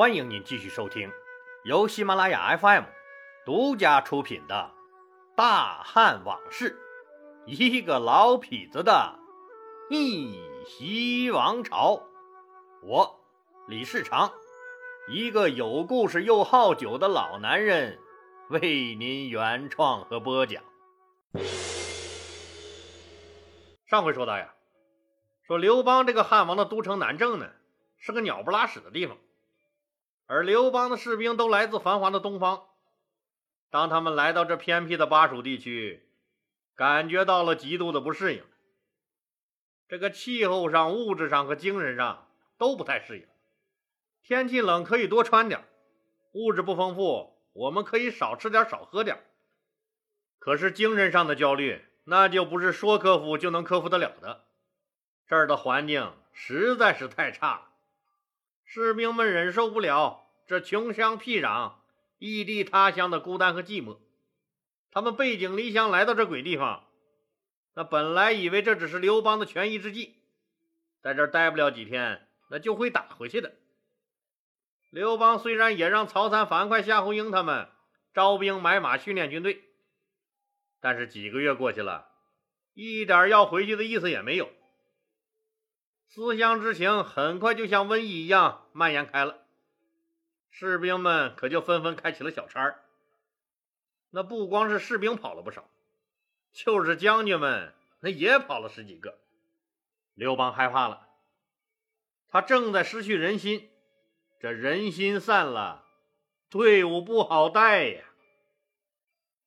欢迎您继续收听由喜马拉雅 FM 独家出品的《大汉往事》，一个老痞子的逆袭王朝。我李世长，一个有故事又好酒的老男人，为您原创和播讲。上回说到呀，说刘邦这个汉王的都城南郑呢，是个鸟不拉屎的地方。而刘邦的士兵都来自繁华的东方，当他们来到这偏僻的巴蜀地区，感觉到了极度的不适应。这个气候上、物质上和精神上都不太适应。天气冷可以多穿点，物质不丰富，我们可以少吃点、少喝点。可是精神上的焦虑，那就不是说克服就能克服得了的。这儿的环境实在是太差了。士兵们忍受不了这穷乡僻壤、异地他乡的孤单和寂寞，他们背井离乡来到这鬼地方。那本来以为这只是刘邦的权宜之计，在这儿待不了几天，那就会打回去的。刘邦虽然也让曹参、樊哙、夏侯婴他们招兵买马、训练军队，但是几个月过去了，一点要回去的意思也没有。思乡之情很快就像瘟疫一样蔓延开了，士兵们可就纷纷开起了小差儿。那不光是士兵跑了不少，就是将军们那也跑了十几个。刘邦害怕了，他正在失去人心，这人心散了，队伍不好带呀。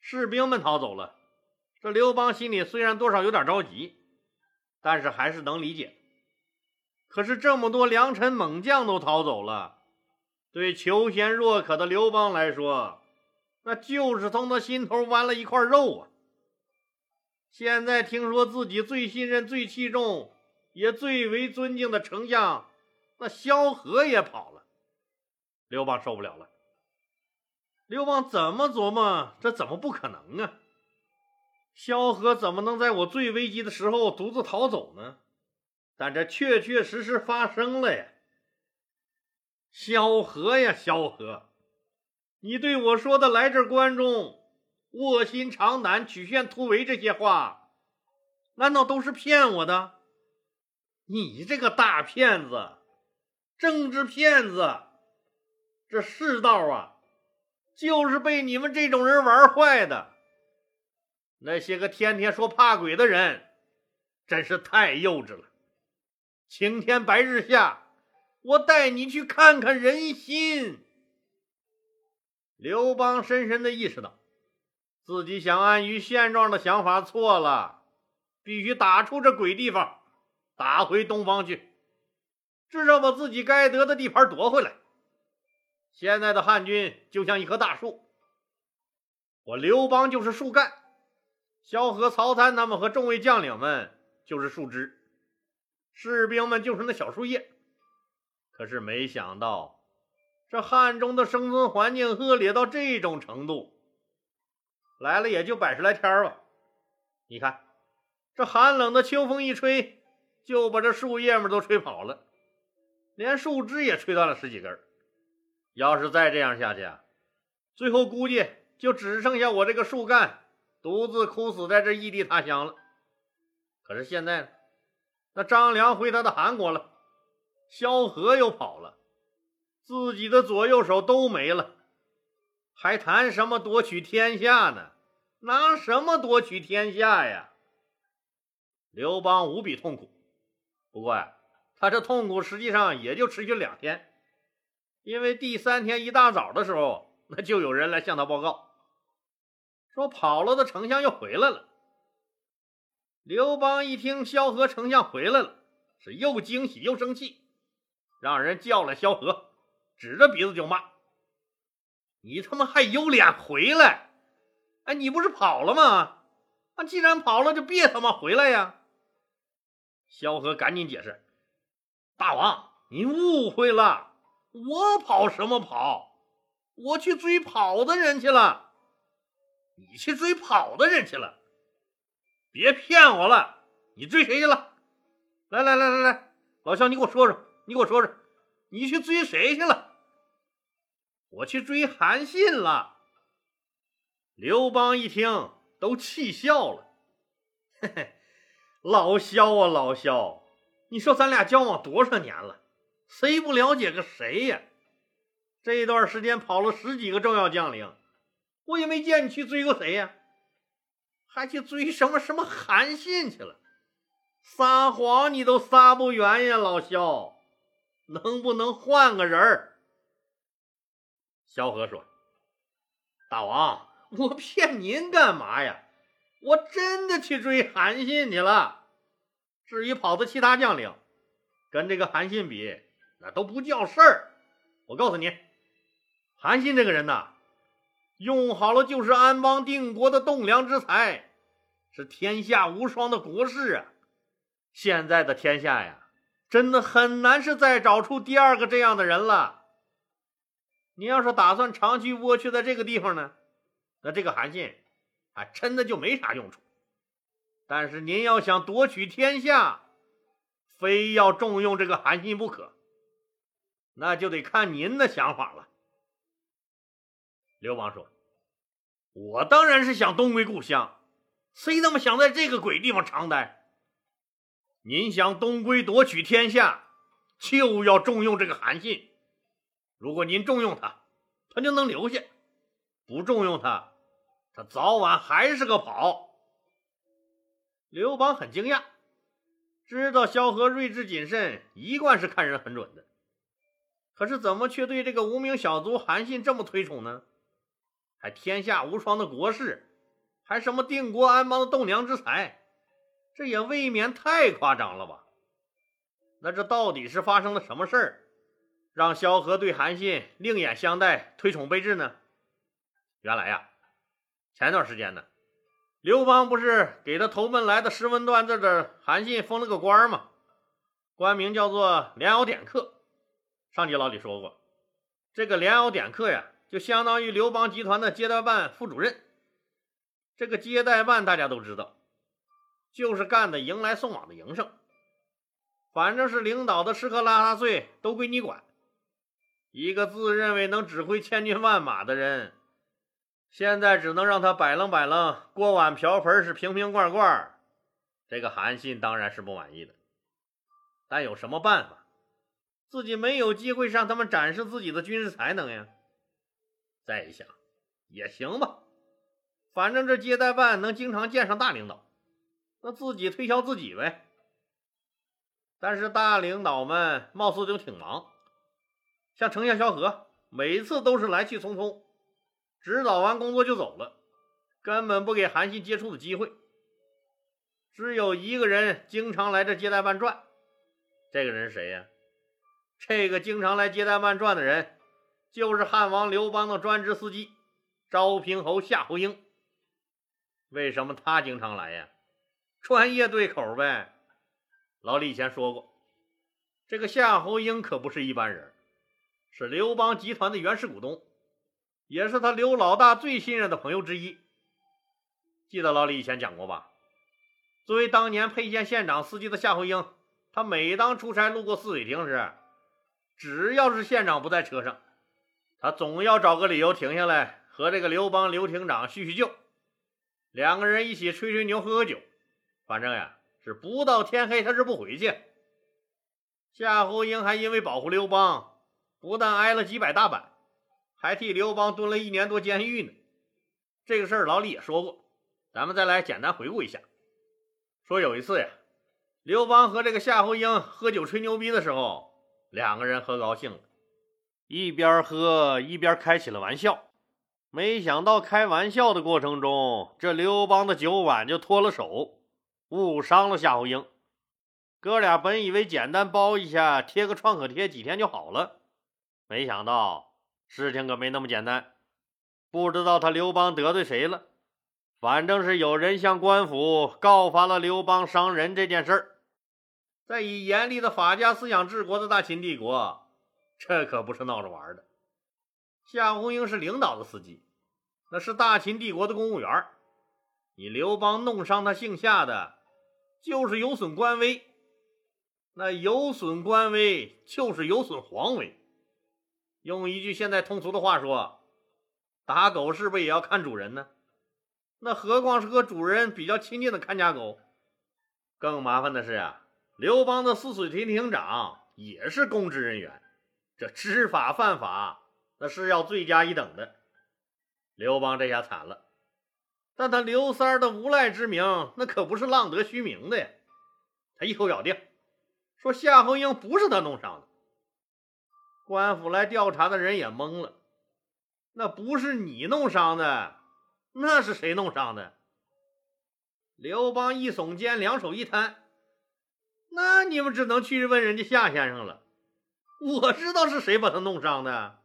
士兵们逃走了，这刘邦心里虽然多少有点着急，但是还是能理解。可是这么多良臣猛将都逃走了，对求贤若渴的刘邦来说，那就是从他心头剜了一块肉啊！现在听说自己最信任、最器重、也最为尊敬的丞相，那萧何也跑了，刘邦受不了了。刘邦怎么琢磨？这怎么不可能啊？萧何怎么能在我最危急的时候独自逃走呢？但这确确实实发生了呀，萧何呀，萧何，你对我说的“来这关中，卧薪尝胆，曲线突围”这些话，难道都是骗我的？你这个大骗子，政治骗子，这世道啊，就是被你们这种人玩坏的。那些个天天说怕鬼的人，真是太幼稚了。晴天白日下，我带你去看看人心。刘邦深深的意识到，自己想安于现状的想法错了，必须打出这鬼地方，打回东方去，至少把自己该得的地盘夺回来。现在的汉军就像一棵大树，我刘邦就是树干，萧何、曹参他们和众位将领们就是树枝。士兵们就是那小树叶，可是没想到，这汉中的生存环境恶劣到这种程度。来了也就百十来天吧，你看，这寒冷的秋风一吹，就把这树叶们都吹跑了，连树枝也吹断了十几根。要是再这样下去，最后估计就只剩下我这个树干独自枯死在这异地他乡了。可是现在呢？那张良回他的韩国了，萧何又跑了，自己的左右手都没了，还谈什么夺取天下呢？拿什么夺取天下呀？刘邦无比痛苦。不过呀，他这痛苦实际上也就持续两天，因为第三天一大早的时候，那就有人来向他报告，说跑了的丞相又回来了。刘邦一听萧何丞相回来了，是又惊喜又生气，让人叫了萧何，指着鼻子就骂：“你他妈还有脸回来？哎，你不是跑了吗？啊，既然跑了，就别他妈回来呀！”萧何赶紧解释：“大王，您误会了，我跑什么跑？我去追跑的人去了。你去追跑的人去了。”别骗我了！你追谁去了？来来来来来，老肖，你给我说说，你给我说说，你去追谁去了？我去追韩信了。刘邦一听，都气笑了。嘿嘿，老萧啊，老萧，你说咱俩交往多少年了，谁不了解个谁呀？这一段时间跑了十几个重要将领，我也没见你去追过谁呀，还去追什么什么韩信去了？撒谎你都撒不圆呀，老萧，能不能换个人儿？萧何说：“大王，我骗您干嘛呀？我真的去追韩信去了。至于跑的其他将领，跟这个韩信比，那都不叫事儿。我告诉你。”韩信这个人呐，用好了就是安邦定国的栋梁之才，是天下无双的国士啊！现在的天下呀，真的很难是再找出第二个这样的人了。你要是打算长期蜗居在这个地方呢，那这个韩信还真的就没啥用处。但是您要想夺取天下，非要重用这个韩信不可，那就得看您的想法了。刘邦说：“我当然是想东归故乡，谁他妈想在这个鬼地方长待？您想东归夺取天下，就要重用这个韩信。如果您重用他，他就能留下；不重用他，他早晚还是个跑。”刘邦很惊讶，知道萧何睿智谨慎，一贯是看人很准的，可是怎么却对这个无名小卒韩信这么推崇呢？还天下无双的国士，还什么定国安邦的栋梁之才，这也未免太夸张了吧？那这到底是发生了什么事儿，让萧何对韩信另眼相待、推崇备至呢？原来呀，前段时间呢，刘邦不是给他投奔来的识文断字的韩信封了个官吗？官名叫做连敖典客。上集老李说过，这个连敖典客呀。就相当于刘邦集团的接待办副主任。这个接待办大家都知道，就是干的迎来送往的营生，反正是领导的吃喝拉撒睡都归你管。一个自认为能指挥千军万马的人，现在只能让他摆弄摆弄锅碗瓢盆是瓶瓶罐罐。这个韩信当然是不满意的，但有什么办法？自己没有机会让他们展示自己的军事才能呀。再一想，也行吧，反正这接待办能经常见上大领导，那自己推销自己呗。但是大领导们貌似就挺忙，像丞相萧何，每一次都是来去匆匆，指导完工作就走了，根本不给韩信接触的机会。只有一个人经常来这接待办转，这个人是谁呀？这个经常来接待办转的人。就是汉王刘邦的专职司机昭平侯夏侯婴。为什么他经常来呀？专业对口呗。老李以前说过，这个夏侯婴可不是一般人，是刘邦集团的原始股东，也是他刘老大最信任的朋友之一。记得老李以前讲过吧？作为当年沛县县长司机的夏侯婴，他每当出差路过泗水亭时，只要是县长不在车上。他总要找个理由停下来和这个刘邦刘亭长叙叙旧，两个人一起吹吹牛喝喝酒，反正呀是不到天黑他是不回去。夏侯婴还因为保护刘邦，不但挨了几百大板，还替刘邦蹲了一年多监狱呢。这个事儿老李也说过，咱们再来简单回顾一下。说有一次呀，刘邦和这个夏侯婴喝酒吹牛逼的时候，两个人喝高兴了。一边喝一边开起了玩笑，没想到开玩笑的过程中，这刘邦的酒碗就脱了手，误伤了夏侯婴。哥俩本以为简单包一下，贴个创可贴，几天就好了，没想到事情可没那么简单。不知道他刘邦得罪谁了，反正是有人向官府告发了刘邦伤人这件事儿。在以严厉的法家思想治国的大秦帝国。这可不是闹着玩的。夏侯婴是领导的司机，那是大秦帝国的公务员。你刘邦弄伤他姓夏的，就是有损官威。那有损官威，就是有损皇威。用一句现在通俗的话说，打狗是不是也要看主人呢？那何况是和主人比较亲近的看家狗？更麻烦的是啊，刘邦的泗水亭亭长也是公职人员，这知法犯法，那是要罪加一等的。刘邦这下惨了，但他刘三儿的无赖之名，那可不是浪得虚名的呀。他一口咬定，说夏侯婴不是他弄伤的。官府来调查的人也懵了，那不是你弄伤的，那是谁弄伤的？刘邦一耸肩，两手一摊：“那你们只能去问人家夏先生了。我知道是谁把他弄伤的，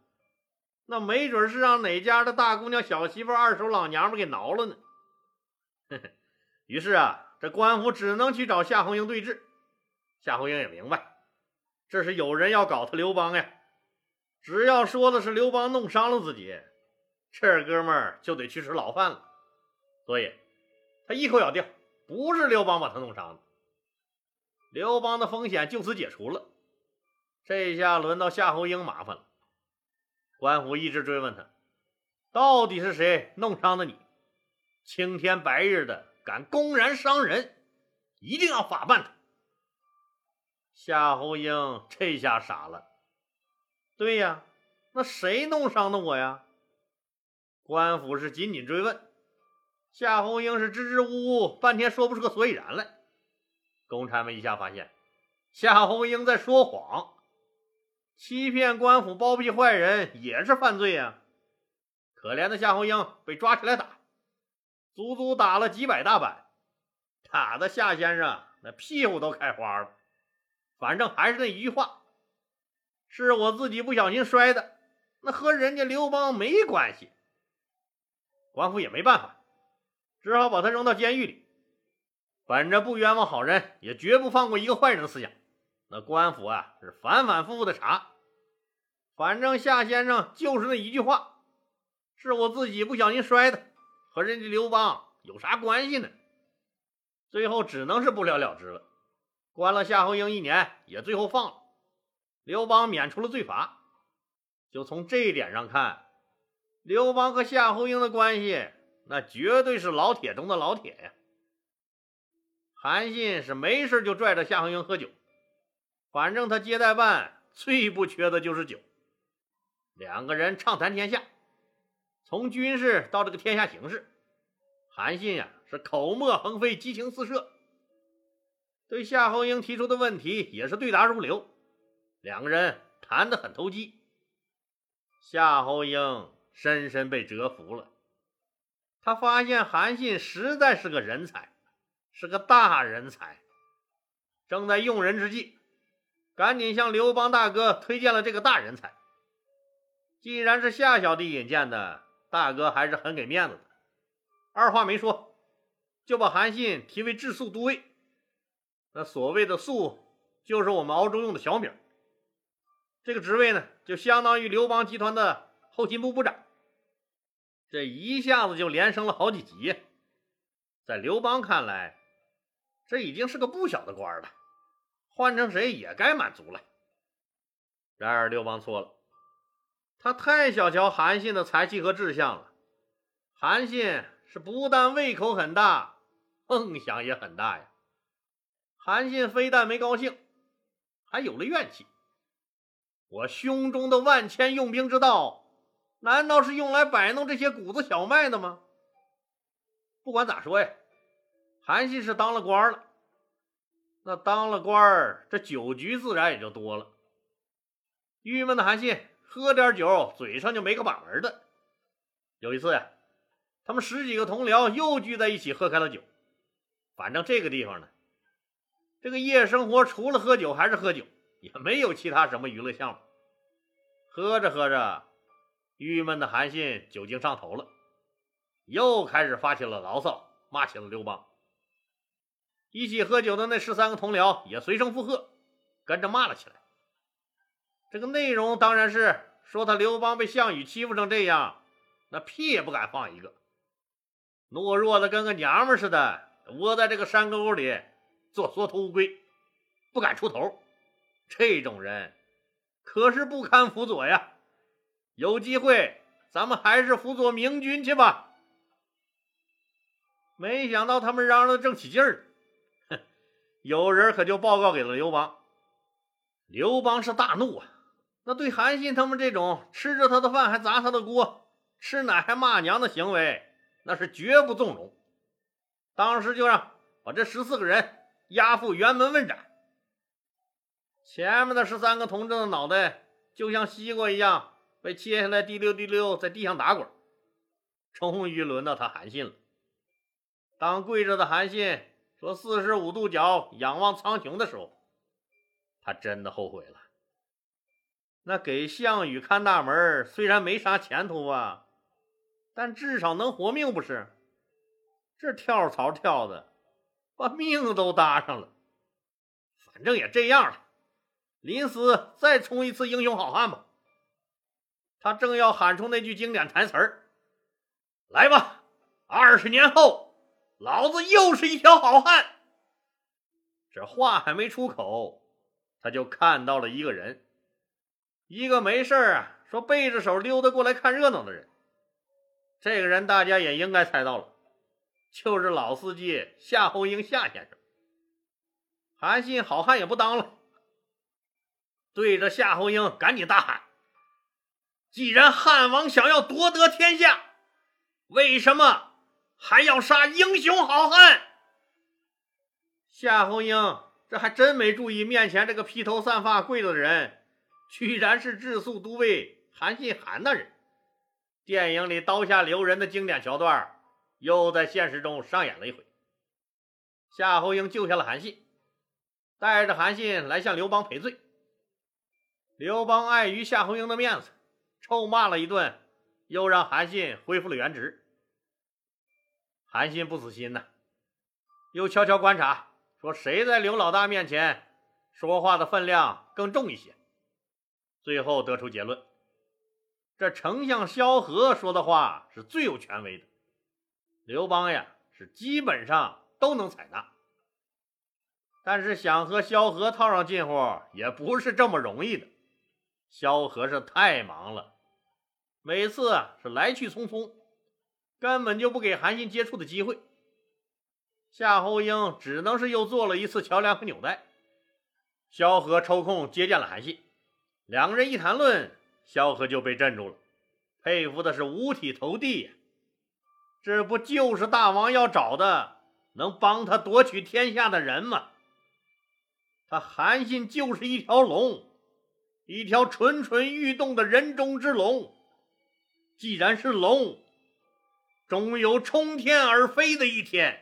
那没准是让哪家的大姑娘、小媳妇、二手老娘们给挠了呢。” 于是啊，这官府只能去找夏侯婴对质。夏侯婴也明白，这是有人要搞他刘邦呀。只要说的是刘邦弄伤了自己，这哥们儿就得去吃牢饭了。所以。他一口咬定不是刘邦把他弄伤的，刘邦的风险就此解除了。这下轮到夏侯婴麻烦了。官府一直追问他，到底是谁弄伤的你？青天白日的敢公然伤人，一定要法办他。夏侯婴这下傻了。对呀，那谁弄伤的我呀？官府是紧紧追问。夏侯婴是支支吾吾，半天说不出个所以然来。公差们一下发现，夏侯婴在说谎，欺骗官府、包庇坏人也是犯罪呀！可怜的夏侯婴被抓起来打，足足打了几百大板，打的夏先生那屁股都开花了。反正还是那一句话：是我自己不小心摔的，那和人家刘邦没关系。官府也没办法。只好把他扔到监狱里，本着不冤枉好人，也绝不放过一个坏人的思想。那官府啊，是反反复复的查，反正夏先生就是那一句话：“是我自己不小心摔的，和人家刘邦有啥关系呢？”最后只能是不了了之了，关了夏侯婴一年，也最后放了刘邦，免除了罪罚。就从这一点上看，刘邦和夏侯婴的关系。那绝对是老铁中的老铁呀！韩信是没事就拽着夏侯婴喝酒，反正他接待办最不缺的就是酒。两个人畅谈天下，从军事到这个天下形势，韩信呀是口沫横飞，激情四射，对夏侯婴提出的问题也是对答如流，两个人谈得很投机。夏侯婴深深被折服了。他发现韩信实在是个人才，是个大人才。正在用人之际，赶紧向刘邦大哥推荐了这个大人才。既然是夏小弟引荐的，大哥还是很给面子的。二话没说，就把韩信提为治粟都尉。那所谓的粟，就是我们熬粥用的小米。这个职位呢，就相当于刘邦集团的后勤部部长。这一下子就连升了好几级，在刘邦看来，这已经是个不小的官了，换成谁也该满足了。然而刘邦错了，他太小瞧韩信的才气和志向了。韩信是不但胃口很大，梦想也很大呀。韩信非但没高兴，还有了怨气。我胸中的万千用兵之道。难道是用来摆弄这些谷子小麦的吗？不管咋说呀，韩信是当了官了。那当了官这酒局自然也就多了。郁闷的韩信喝点酒，嘴上就没个把门的。有一次呀，他们十几个同僚又聚在一起喝开了酒。反正这个地方呢，这个夜生活除了喝酒还是喝酒，也没有其他什么娱乐项目。喝着喝着。郁闷的韩信酒精上头了，又开始发起了牢骚，骂起了刘邦。一起喝酒的那十三个同僚也随声附和，跟着骂了起来。这个内容当然是说他刘邦被项羽欺负成这样，那屁也不敢放一个，懦弱的跟个娘们似的，窝在这个山沟里做缩头乌龟，不敢出头。这种人可是不堪辅佐呀。有机会咱们还是辅佐明君去吧。没想到他们嚷嚷的正起劲儿，哼，有人可就报告给了刘邦。刘邦是大怒啊！那对韩信他们这种吃着他的饭还砸他的锅、吃奶还骂娘的行为，那是绝不纵容。当时就让把这十四个人押赴辕门问斩。前面的十三个同志的脑袋就像西瓜一样被切下来，滴溜滴溜在地上打滚。终于轮到他韩信了。当跪着的韩信说“四十五度角仰望苍穹”的时候，他真的后悔了。那给项羽看大门，虽然没啥前途啊，但至少能活命，不是？这跳槽跳的，把命都搭上了。反正也这样了，临死再冲一次英雄好汉吧。他正要喊出那句经典台词儿：“来吧，二十年后。”老子又是一条好汉。这话还没出口，他就看到了一个人，一个没事啊，说背着手溜达过来看热闹的人。这个人大家也应该猜到了，就是老司机夏侯婴夏先生。韩信好汉也不当了，对着夏侯婴赶紧大喊：“既然汉王想要夺得天下，为什么？”还要杀英雄好汉，夏侯婴这还真没注意面前这个披头散发跪着的人，居然是质宿都尉韩信韩大人。电影里刀下留人的经典桥段，又在现实中上演了一回。夏侯婴救下了韩信，带着韩信来向刘邦赔罪。刘邦碍于夏侯婴的面子，臭骂了一顿，又让韩信恢复了原职。韩信不死心呐，又悄悄观察，说谁在刘老大面前说话的分量更重一些。最后得出结论：这丞相萧何说的话是最有权威的。刘邦呀，是基本上都能采纳。但是想和萧何套上近乎，也不是这么容易的。萧何是太忙了，每次是来去匆匆。根本就不给韩信接触的机会，夏侯婴只能是又做了一次桥梁和纽带。萧何抽空接见了韩信，两个人一谈论，萧何就被镇住了，佩服的是五体投地呀！这不就是大王要找的能帮他夺取天下的人吗？他韩信就是一条龙，一条蠢蠢欲动的人中之龙。既然是龙，终有冲天而飞的一天。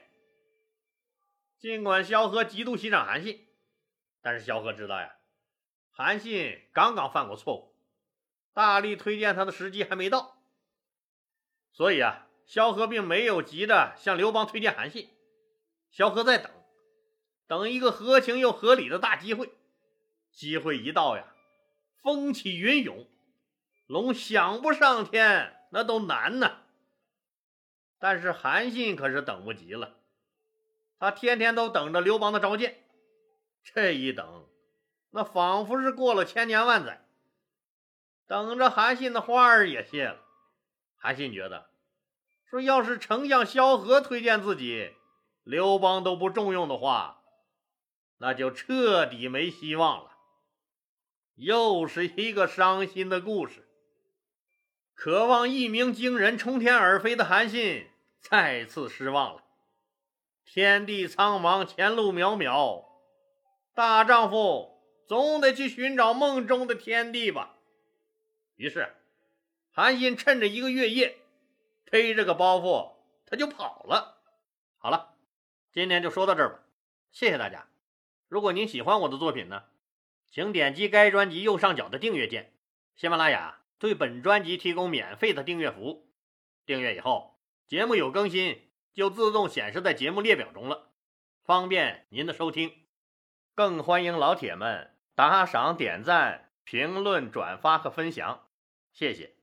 尽管萧何极度欣赏韩信，但是萧何知道呀，韩信刚刚犯过错误，大力推荐他的时机还没到。所以啊，萧何并没有急着向刘邦推荐韩信。萧何在等，等一个合情又合理的大机会。机会一到呀，风起云涌，龙想不上天那都难呐。但是韩信可是等不及了，他天天都等着刘邦的召见，这一等，那仿佛是过了千年万载，等着韩信的花儿也谢了。韩信觉得，说要是丞相萧何推荐自己，刘邦都不重用的话，那就彻底没希望了。又是一个伤心的故事。渴望一鸣惊人、冲天而飞的韩信。再次失望了，天地苍茫，前路渺渺，大丈夫总得去寻找梦中的天地吧。于是，韩信趁着一个月夜，背着个包袱，他就跑了。好了，今天就说到这儿吧，谢谢大家。如果您喜欢我的作品呢，请点击该专辑右上角的订阅键。喜马拉雅对本专辑提供免费的订阅服务，订阅以后。节目有更新，就自动显示在节目列表中了，方便您的收听。更欢迎老铁们打赏、点赞、评论、转发和分享，谢谢。